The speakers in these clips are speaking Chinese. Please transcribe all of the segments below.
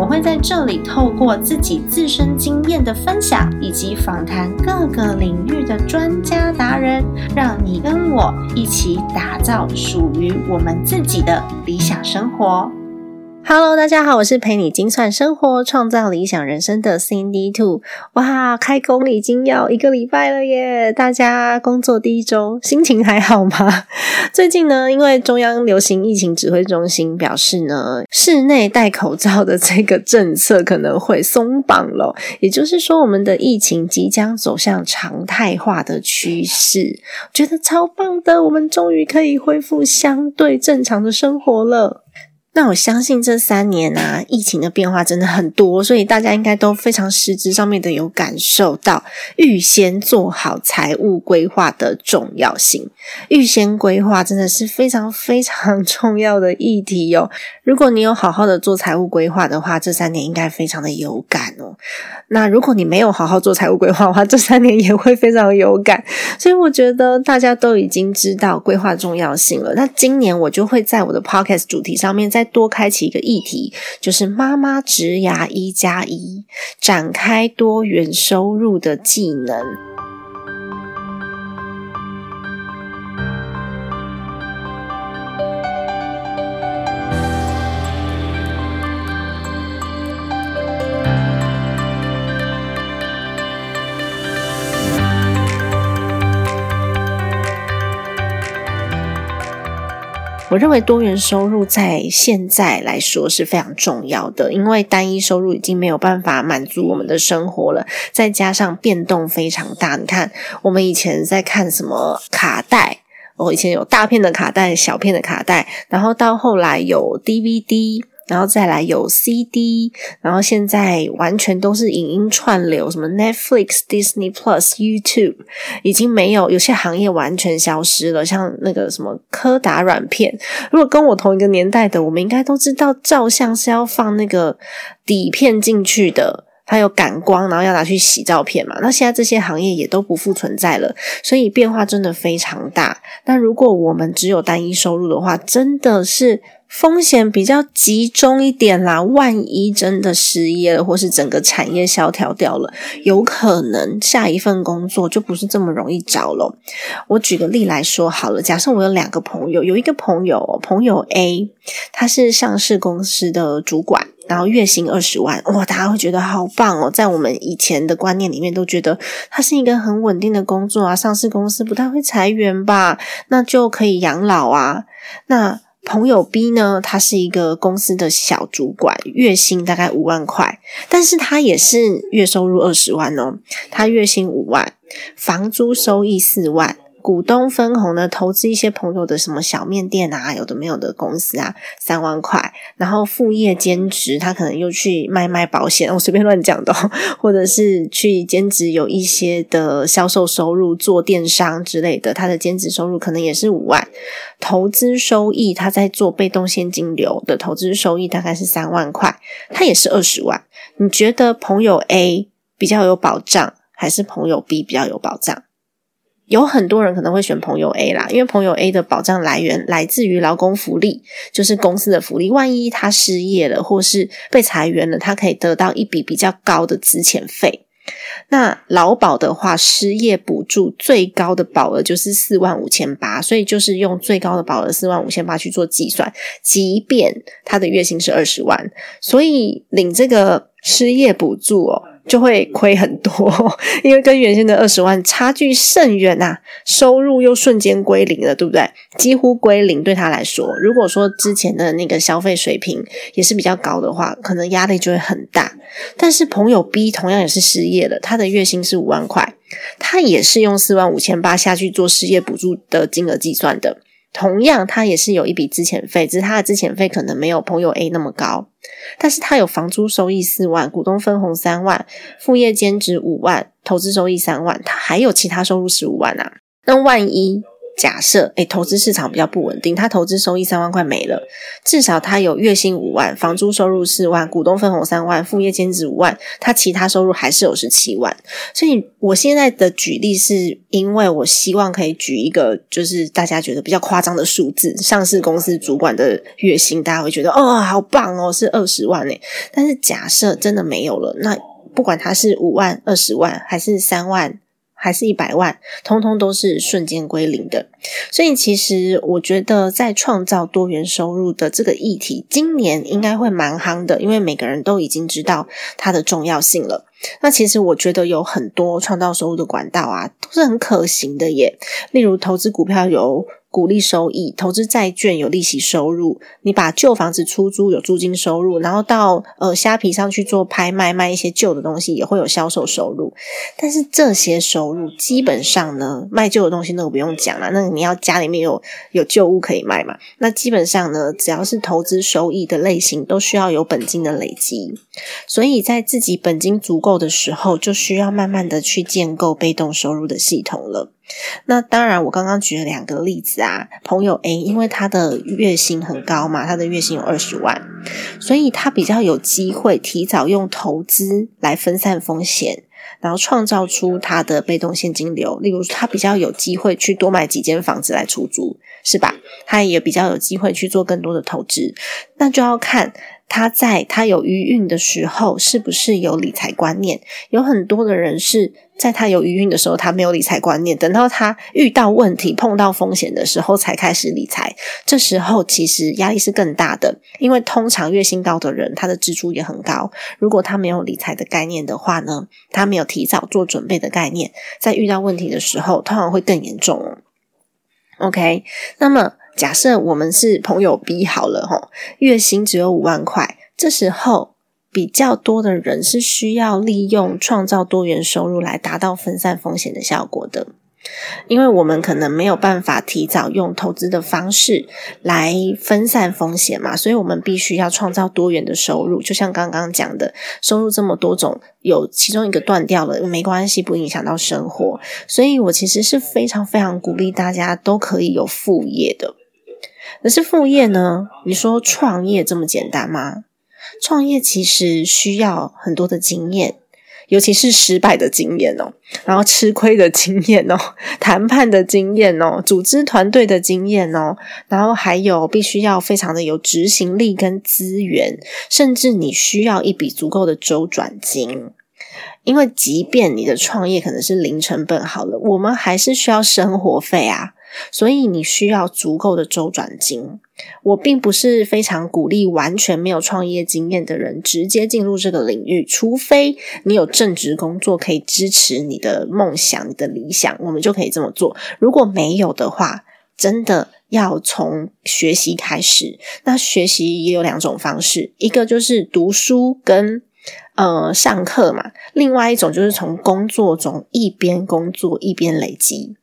我会在这里透过自己自身经验的分享，以及访谈各个领域的专家达人，让你跟我一起打造属于我们自己的理想生活。Hello，大家好，我是陪你精算生活、创造理想人生的 Cindy Two。哇，开工已经要一个礼拜了耶！大家工作第一周，心情还好吗？最近呢，因为中央流行疫情指挥中心表示呢，室内戴口罩的这个政策可能会松绑了，也就是说，我们的疫情即将走向常态化的趋势，觉得超棒的，我们终于可以恢复相对正常的生活了。那我相信这三年啊，疫情的变化真的很多，所以大家应该都非常实质上面的有感受到预先做好财务规划的重要性。预先规划真的是非常非常重要的议题哦。如果你有好好的做财务规划的话，这三年应该非常的有感哦。那如果你没有好好做财务规划的话，这三年也会非常有感。所以我觉得大家都已经知道规划重要性了。那今年我就会在我的 podcast 主题上面再再多开启一个议题，就是妈妈职涯一加一，展开多元收入的技能。我认为多元收入在现在来说是非常重要的，因为单一收入已经没有办法满足我们的生活了，再加上变动非常大。你看，我们以前在看什么卡带，我以前有大片的卡带、小片的卡带，然后到后来有 DVD。然后再来有 CD，然后现在完全都是影音串流，什么 Netflix、Disney Plus、YouTube，已经没有有些行业完全消失了。像那个什么柯达软片，如果跟我同一个年代的，我们应该都知道，照相是要放那个底片进去的，它有感光，然后要拿去洗照片嘛。那现在这些行业也都不复存在了，所以变化真的非常大。那如果我们只有单一收入的话，真的是。风险比较集中一点啦，万一真的失业了，或是整个产业萧条掉了，有可能下一份工作就不是这么容易找了。我举个例来说好了，假设我有两个朋友，有一个朋友，朋友 A，他是上市公司的主管，然后月薪二十万，哇，大家会觉得好棒哦。在我们以前的观念里面，都觉得他是一个很稳定的工作啊，上市公司不太会裁员吧，那就可以养老啊，那。朋友 B 呢，他是一个公司的小主管，月薪大概五万块，但是他也是月收入二十万哦，他月薪五万，房租收益四万。股东分红呢？投资一些朋友的什么小面店啊，有的没有的公司啊，三万块。然后副业兼职，他可能又去卖卖保险，我随便乱讲的，或者是去兼职有一些的销售收入，做电商之类的，他的兼职收入可能也是五万。投资收益，他在做被动现金流的投资收益大概是三万块，他也是二十万。你觉得朋友 A 比较有保障，还是朋友 B 比较有保障？有很多人可能会选朋友 A 啦，因为朋友 A 的保障来源来自于劳工福利，就是公司的福利。万一他失业了或是被裁员了，他可以得到一笔比较高的资遣费。那劳保的话，失业补助最高的保额就是四万五千八，所以就是用最高的保额四万五千八去做计算，即便他的月薪是二十万，所以领这个失业补助哦。就会亏很多，因为跟原先的二十万差距甚远呐，收入又瞬间归零了，对不对？几乎归零对他来说，如果说之前的那个消费水平也是比较高的话，可能压力就会很大。但是朋友 B 同样也是失业的，他的月薪是五万块，他也是用四万五千八下去做失业补助的金额计算的。同样，他也是有一笔资遣费，只是他的资遣费可能没有朋友 A 那么高，但是他有房租收益四万，股东分红三万，副业兼职五万，投资收益三万，他还有其他收入十五万啊。那万一假设，诶，投资市场比较不稳定，他投资收益三万块没了，至少他有月薪五万，房租收入四万，股东分红三万，副业兼职五万，他其他收入还是有十七万。所以我现在的举例是因为我希望可以举一个就是大家觉得比较夸张的数字，上市公司主管的月薪，大家会觉得哦，好棒哦，是二十万诶。但是假设真的没有了，那不管他是五万、二十万还是三万。还是一百万，通通都是瞬间归零的。所以，其实我觉得在创造多元收入的这个议题，今年应该会蛮夯的，因为每个人都已经知道它的重要性了。那其实我觉得有很多创造收入的管道啊，都是很可行的耶。例如，投资股票有。股利收益，投资债券有利息收入，你把旧房子出租有租金收入，然后到呃虾皮上去做拍卖，卖一些旧的东西也会有销售收入。但是这些收入基本上呢，卖旧的东西那个不用讲了，那你要家里面有有旧物可以卖嘛？那基本上呢，只要是投资收益的类型，都需要有本金的累积。所以在自己本金足够的时候，就需要慢慢的去建构被动收入的系统了。那当然，我刚刚举了两个例子啊。朋友 A，因为他的月薪很高嘛，他的月薪有二十万，所以他比较有机会提早用投资来分散风险，然后创造出他的被动现金流。例如，他比较有机会去多买几间房子来出租，是吧？他也比较有机会去做更多的投资。那就要看他在他有余韵的时候，是不是有理财观念。有很多的人是。在他有余韵的时候，他没有理财观念；等到他遇到问题、碰到风险的时候，才开始理财。这时候其实压力是更大的，因为通常月薪高的人，他的支出也很高。如果他没有理财的概念的话呢，他没有提早做准备的概念，在遇到问题的时候，通常会更严重。OK，那么假设我们是朋友 B 好了，哈，月薪只有五万块，这时候。比较多的人是需要利用创造多元收入来达到分散风险的效果的，因为我们可能没有办法提早用投资的方式来分散风险嘛，所以我们必须要创造多元的收入。就像刚刚讲的，收入这么多种，有其中一个断掉了没关系，不影响到生活。所以我其实是非常非常鼓励大家都可以有副业的。可是副业呢？你说创业这么简单吗？创业其实需要很多的经验，尤其是失败的经验哦，然后吃亏的经验哦，谈判的经验哦，组织团队的经验哦，然后还有必须要非常的有执行力跟资源，甚至你需要一笔足够的周转金，因为即便你的创业可能是零成本好了，我们还是需要生活费啊。所以你需要足够的周转金。我并不是非常鼓励完全没有创业经验的人直接进入这个领域，除非你有正职工作可以支持你的梦想、你的理想，我们就可以这么做。如果没有的话，真的要从学习开始。那学习也有两种方式，一个就是读书跟呃上课嘛，另外一种就是从工作中一边工作一边累积。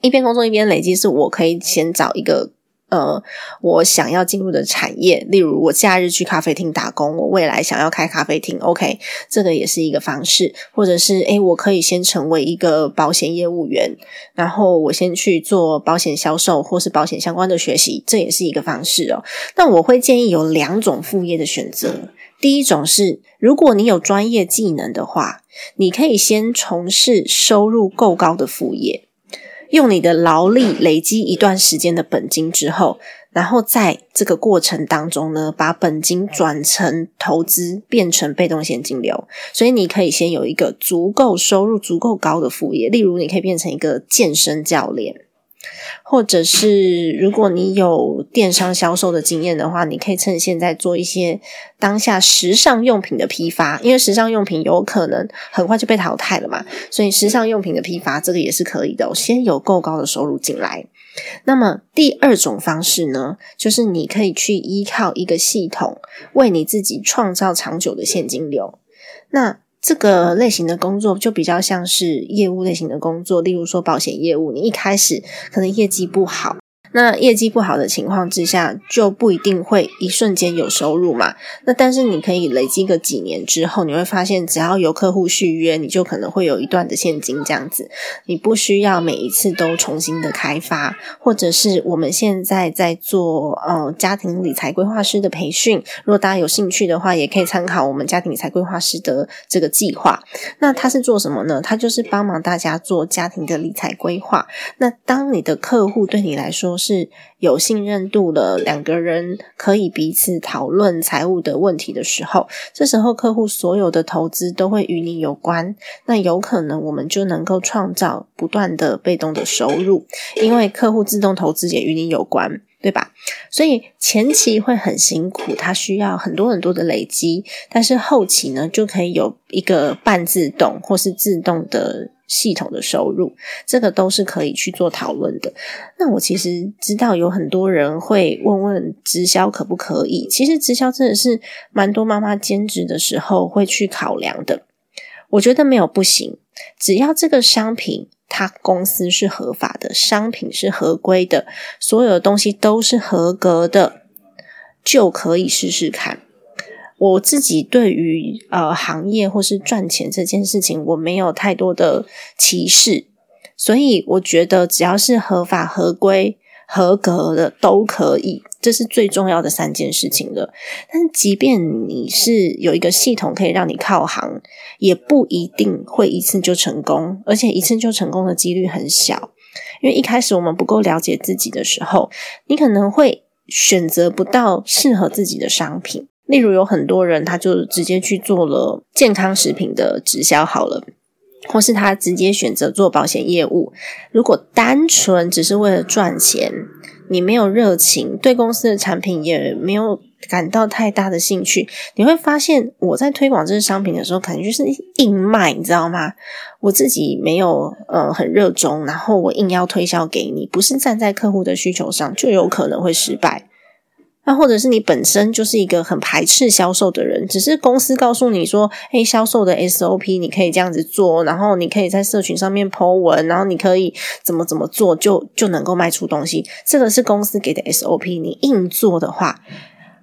一边工作一边累积，是我可以先找一个呃，我想要进入的产业，例如我假日去咖啡厅打工，我未来想要开咖啡厅，OK，这个也是一个方式，或者是诶，我可以先成为一个保险业务员，然后我先去做保险销售或是保险相关的学习，这也是一个方式哦。那我会建议有两种副业的选择，第一种是如果你有专业技能的话，你可以先从事收入够高的副业。用你的劳力累积一段时间的本金之后，然后在这个过程当中呢，把本金转成投资，变成被动现金流。所以你可以先有一个足够收入、足够高的副业，例如你可以变成一个健身教练。或者是如果你有电商销售的经验的话，你可以趁现在做一些当下时尚用品的批发，因为时尚用品有可能很快就被淘汰了嘛，所以时尚用品的批发这个也是可以的。先有够高的收入进来，那么第二种方式呢，就是你可以去依靠一个系统为你自己创造长久的现金流。那这个类型的工作就比较像是业务类型的工作，例如说保险业务，你一开始可能业绩不好，那业绩不好的情况之下，就不一定会一瞬间有收入嘛。那但是你可以累积个几年之后，你会发现，只要有客户续约，你就可能会有一段的现金这样子。你不需要每一次都重新的开发，或者是我们现在在做呃家庭理财规划师的培训。如果大家有兴趣的话，也可以参考我们家庭理财规划师的这个计划。那他是做什么呢？他就是帮忙大家做家庭的理财规划。那当你的客户对你来说是有信任度了，两个人可以彼此讨论财务的问题的时候，这时候客户所有的投资都会与你有关。那有可能我们就能够创造不断的被动的收入，因为客户自动投资也与你有关，对吧？所以前期会很辛苦，它需要很多很多的累积，但是后期呢，就可以有一个半自动或是自动的。系统的收入，这个都是可以去做讨论的。那我其实知道有很多人会问问直销可不可以？其实直销真的是蛮多妈妈兼职的时候会去考量的。我觉得没有不行，只要这个商品它公司是合法的，商品是合规的，所有的东西都是合格的，就可以试试看。我自己对于呃行业或是赚钱这件事情，我没有太多的歧视，所以我觉得只要是合法、合规、合格的都可以，这是最重要的三件事情了。但是，即便你是有一个系统可以让你靠行，也不一定会一次就成功，而且一次就成功的几率很小。因为一开始我们不够了解自己的时候，你可能会选择不到适合自己的商品。例如有很多人，他就直接去做了健康食品的直销好了，或是他直接选择做保险业务。如果单纯只是为了赚钱，你没有热情，对公司的产品也没有感到太大的兴趣，你会发现我在推广这些商品的时候，可能就是硬卖，你知道吗？我自己没有呃很热衷，然后我硬要推销给你，不是站在客户的需求上，就有可能会失败。那或者是你本身就是一个很排斥销售的人，只是公司告诉你说，哎，销售的 SOP 你可以这样子做，然后你可以在社群上面 po 文，然后你可以怎么怎么做，就就能够卖出东西。这个是公司给的 SOP，你硬做的话。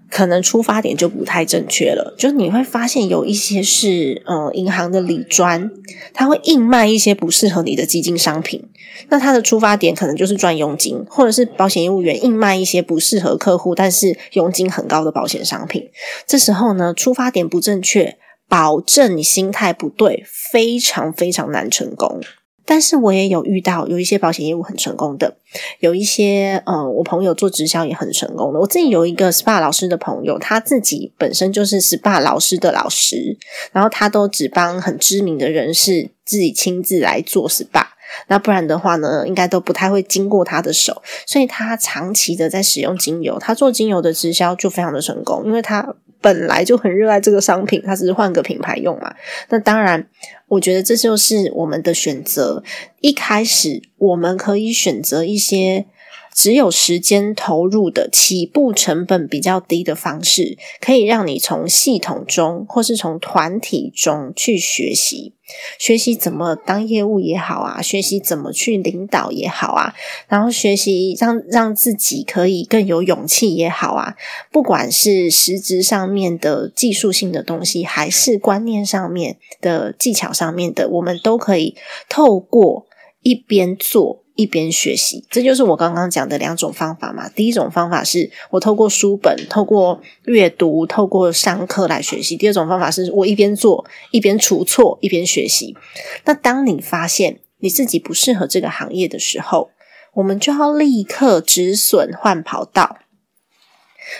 可能出发点就不太正确了，就是你会发现有一些是呃银行的理专，他会硬卖一些不适合你的基金商品，那他的出发点可能就是赚佣金，或者是保险业务员硬卖一些不适合客户但是佣金很高的保险商品，这时候呢出发点不正确，保证你心态不对，非常非常难成功。但是我也有遇到有一些保险业务很成功的，有一些呃，我朋友做直销也很成功的。我自己有一个 SPA 老师的朋友，他自己本身就是 SPA 老师的老师，然后他都只帮很知名的人士自己亲自来做 SPA，那不然的话呢，应该都不太会经过他的手，所以他长期的在使用精油，他做精油的直销就非常的成功，因为他。本来就很热爱这个商品，他只是换个品牌用嘛。那当然，我觉得这就是我们的选择。一开始我们可以选择一些。只有时间投入的起步成本比较低的方式，可以让你从系统中或是从团体中去学习，学习怎么当业务也好啊，学习怎么去领导也好啊，然后学习让让自己可以更有勇气也好啊，不管是实质上面的技术性的东西，还是观念上面的技巧上面的，我们都可以透过一边做。一边学习，这就是我刚刚讲的两种方法嘛。第一种方法是我透过书本、透过阅读、透过上课来学习；第二种方法是我一边做一边除错，一边学习。那当你发现你自己不适合这个行业的时候，我们就要立刻止损换跑道。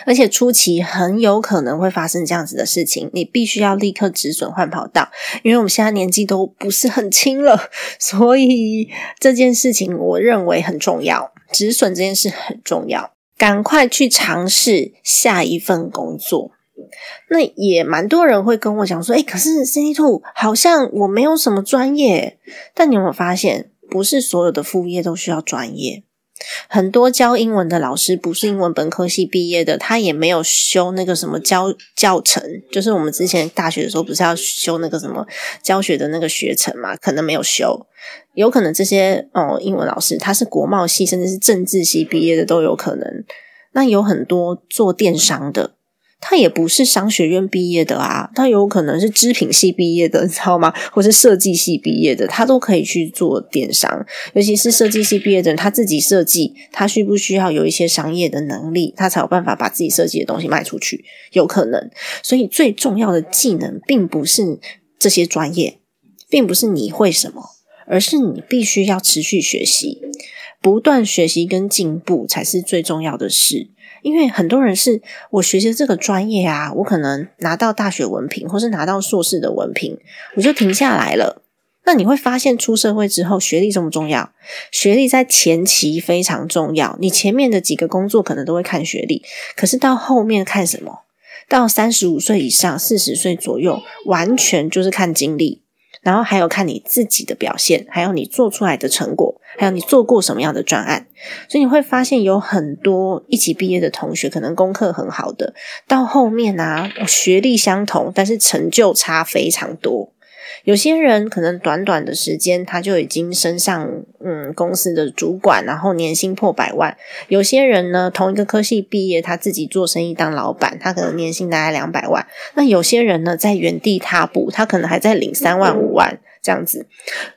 而且初期很有可能会发生这样子的事情，你必须要立刻止损换跑道，因为我们现在年纪都不是很轻了，所以这件事情我认为很重要，止损这件事很重要，赶快去尝试下一份工作。那也蛮多人会跟我讲说，哎，可是 C Two 好像我没有什么专业，但你有没有发现，不是所有的副业都需要专业？很多教英文的老师不是英文本科系毕业的，他也没有修那个什么教教程，就是我们之前大学的时候不是要修那个什么教学的那个学程嘛？可能没有修，有可能这些哦英文老师他是国贸系甚至是政治系毕业的都有可能。那有很多做电商的。他也不是商学院毕业的啊，他有可能是织品系毕业的，你知道吗？或是设计系毕业的，他都可以去做电商。尤其是设计系毕业的人，他自己设计，他需不需要有一些商业的能力，他才有办法把自己设计的东西卖出去？有可能。所以最重要的技能，并不是这些专业，并不是你会什么，而是你必须要持续学习，不断学习跟进步，才是最重要的事。因为很多人是我学习这个专业啊，我可能拿到大学文凭，或是拿到硕士的文凭，我就停下来了。那你会发现，出社会之后，学历重不重要？学历在前期非常重要，你前面的几个工作可能都会看学历，可是到后面看什么？到三十五岁以上、四十岁左右，完全就是看经历。然后还有看你自己的表现，还有你做出来的成果，还有你做过什么样的专案，所以你会发现有很多一起毕业的同学，可能功课很好的，到后面啊，学历相同，但是成就差非常多。有些人可能短短的时间，他就已经升上嗯公司的主管，然后年薪破百万。有些人呢，同一个科系毕业，他自己做生意当老板，他可能年薪大概两百万。那有些人呢，在原地踏步，他可能还在领三万五万这样子。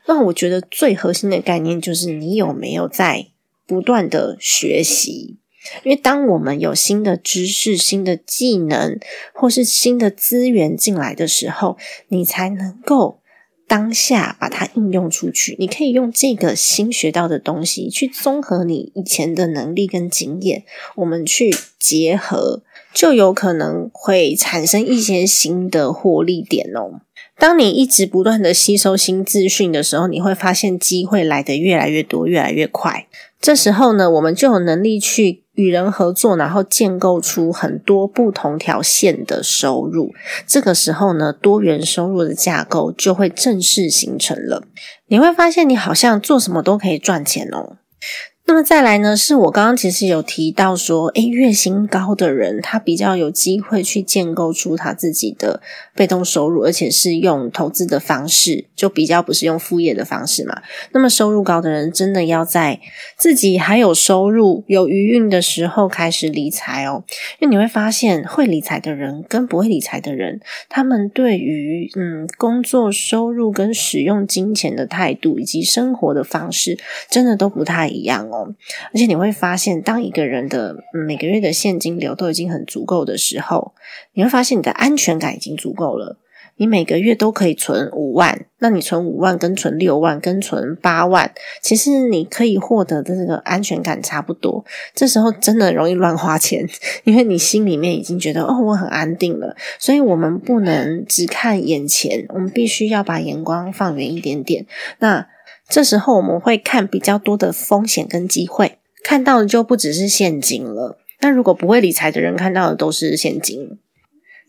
那我觉得最核心的概念就是，你有没有在不断的学习？因为当我们有新的知识、新的技能，或是新的资源进来的时候，你才能够。当下把它应用出去，你可以用这个新学到的东西去综合你以前的能力跟经验，我们去结合，就有可能会产生一些新的获利点哦。当你一直不断的吸收新资讯的时候，你会发现机会来的越来越多，越来越快。这时候呢，我们就有能力去与人合作，然后建构出很多不同条线的收入。这个时候呢，多元收入的架构就会正式形成了。你会发现，你好像做什么都可以赚钱哦。那么再来呢？是我刚刚其实有提到说，诶，月薪高的人他比较有机会去建构出他自己的被动收入，而且是用投资的方式，就比较不是用副业的方式嘛。那么收入高的人真的要在自己还有收入、有余韵的时候开始理财哦，因为你会发现，会理财的人跟不会理财的人，他们对于嗯工作收入跟使用金钱的态度以及生活的方式，真的都不太一样哦。而且你会发现，当一个人的每个月的现金流都已经很足够的时候，你会发现你的安全感已经足够了。你每个月都可以存五万，那你存五万跟存六万跟存八万，其实你可以获得的这个安全感差不多。这时候真的容易乱花钱，因为你心里面已经觉得哦，我很安定了。所以我们不能只看眼前，我们必须要把眼光放远一点点。那。这时候我们会看比较多的风险跟机会，看到的就不只是现金了。那如果不会理财的人看到的都是现金。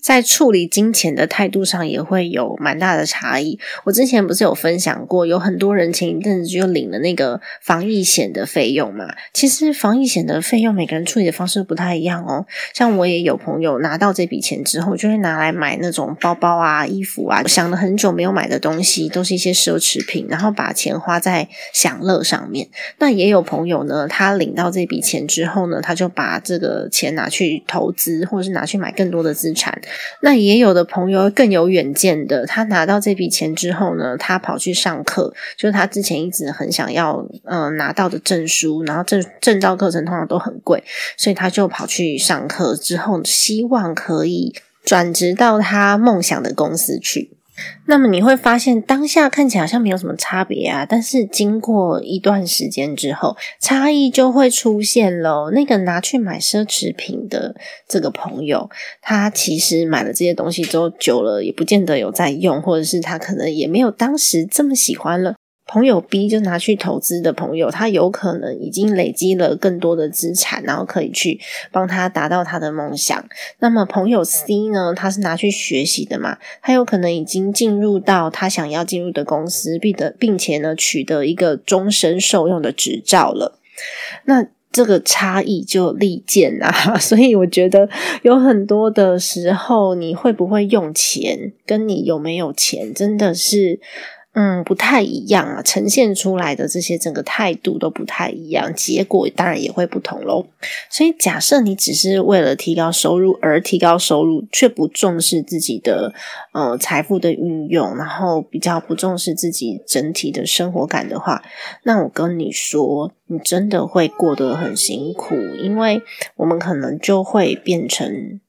在处理金钱的态度上也会有蛮大的差异。我之前不是有分享过，有很多人前一阵子就领了那个防疫险的费用嘛。其实防疫险的费用每个人处理的方式不太一样哦。像我也有朋友拿到这笔钱之后，就会拿来买那种包包啊、衣服啊，想了很久没有买的东西，都是一些奢侈品，然后把钱花在享乐上面。那也有朋友呢，他领到这笔钱之后呢，他就把这个钱拿去投资，或者是拿去买更多的资产。那也有的朋友更有远见的，他拿到这笔钱之后呢，他跑去上课，就是他之前一直很想要嗯拿到的证书，然后证证照课程通常都很贵，所以他就跑去上课之后，希望可以转职到他梦想的公司去。那么你会发现，当下看起来好像没有什么差别啊，但是经过一段时间之后，差异就会出现咯。那个拿去买奢侈品的这个朋友，他其实买了这些东西之后，久了也不见得有在用，或者是他可能也没有当时这么喜欢了。朋友 B 就拿去投资的朋友，他有可能已经累积了更多的资产，然后可以去帮他达到他的梦想。那么朋友 C 呢，他是拿去学习的嘛，他有可能已经进入到他想要进入的公司，并得并且呢取得一个终身受用的执照了。那这个差异就立见啊。所以我觉得有很多的时候，你会不会用钱，跟你有没有钱，真的是。嗯，不太一样啊，呈现出来的这些整个态度都不太一样，结果当然也会不同喽。所以，假设你只是为了提高收入而提高收入，却不重视自己的呃财富的运用，然后比较不重视自己整体的生活感的话，那我跟你说，你真的会过得很辛苦，因为我们可能就会变成。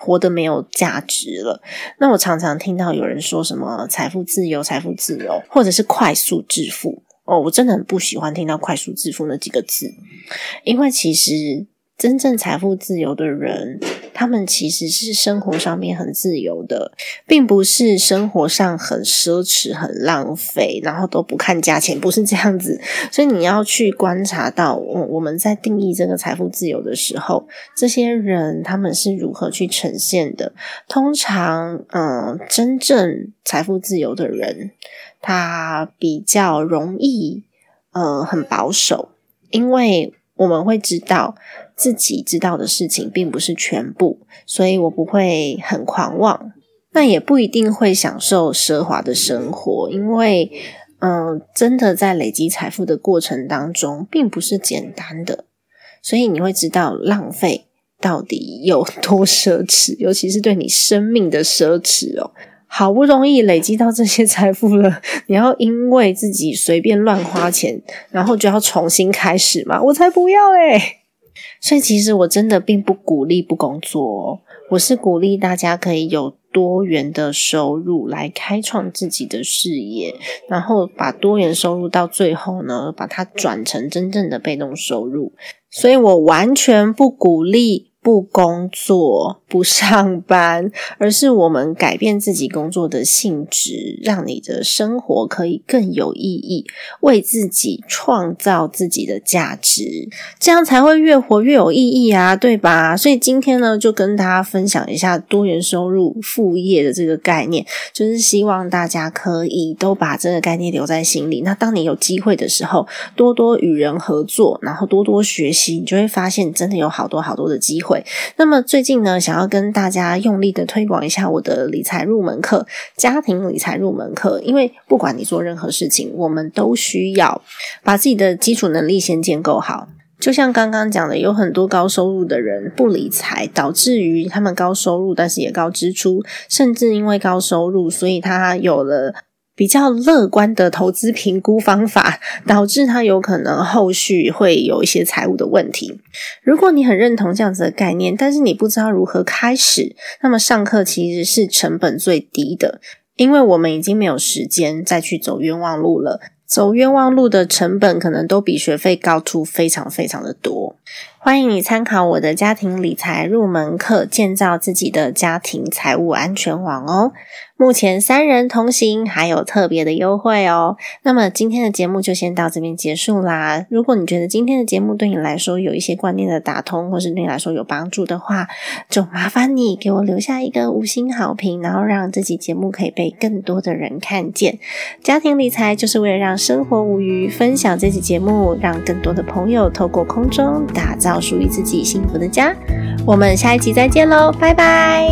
活得没有价值了。那我常常听到有人说什么财富自由、财富自由，或者是快速致富。哦，我真的很不喜欢听到“快速致富”那几个字，因为其实。真正财富自由的人，他们其实是生活上面很自由的，并不是生活上很奢侈、很浪费，然后都不看价钱，不是这样子。所以你要去观察到，我我们在定义这个财富自由的时候，这些人他们是如何去呈现的。通常，嗯，真正财富自由的人，他比较容易，呃，很保守，因为我们会知道。自己知道的事情并不是全部，所以我不会很狂妄，那也不一定会享受奢华的生活，因为，嗯，真的在累积财富的过程当中，并不是简单的，所以你会知道浪费到底有多奢侈，尤其是对你生命的奢侈哦。好不容易累积到这些财富了，你要因为自己随便乱花钱，然后就要重新开始吗？我才不要嘞！所以，其实我真的并不鼓励不工作，我是鼓励大家可以有多元的收入来开创自己的事业，然后把多元收入到最后呢，把它转成真正的被动收入。所以我完全不鼓励。不工作、不上班，而是我们改变自己工作的性质，让你的生活可以更有意义，为自己创造自己的价值，这样才会越活越有意义啊，对吧？所以今天呢，就跟大家分享一下多元收入副业的这个概念，就是希望大家可以都把这个概念留在心里。那当你有机会的时候，多多与人合作，然后多多学习，你就会发现真的有好多好多的机会。那么最近呢，想要跟大家用力的推广一下我的理财入门课——家庭理财入门课。因为不管你做任何事情，我们都需要把自己的基础能力先建构好。就像刚刚讲的，有很多高收入的人不理财，导致于他们高收入，但是也高支出，甚至因为高收入，所以他有了。比较乐观的投资评估方法，导致他有可能后续会有一些财务的问题。如果你很认同这样子的概念，但是你不知道如何开始，那么上课其实是成本最低的，因为我们已经没有时间再去走冤枉路了。走冤枉路的成本可能都比学费高出非常非常的多。欢迎你参考我的家庭理财入门课，建造自己的家庭财务安全网哦。目前三人同行还有特别的优惠哦。那么今天的节目就先到这边结束啦。如果你觉得今天的节目对你来说有一些观念的打通，或是对你来说有帮助的话，就麻烦你给我留下一个五星好评，然后让这期节目可以被更多的人看见。家庭理财就是为了让生活无虞，分享这期节目，让更多的朋友透过空中打造属于自己幸福的家。我们下一期再见喽，拜拜。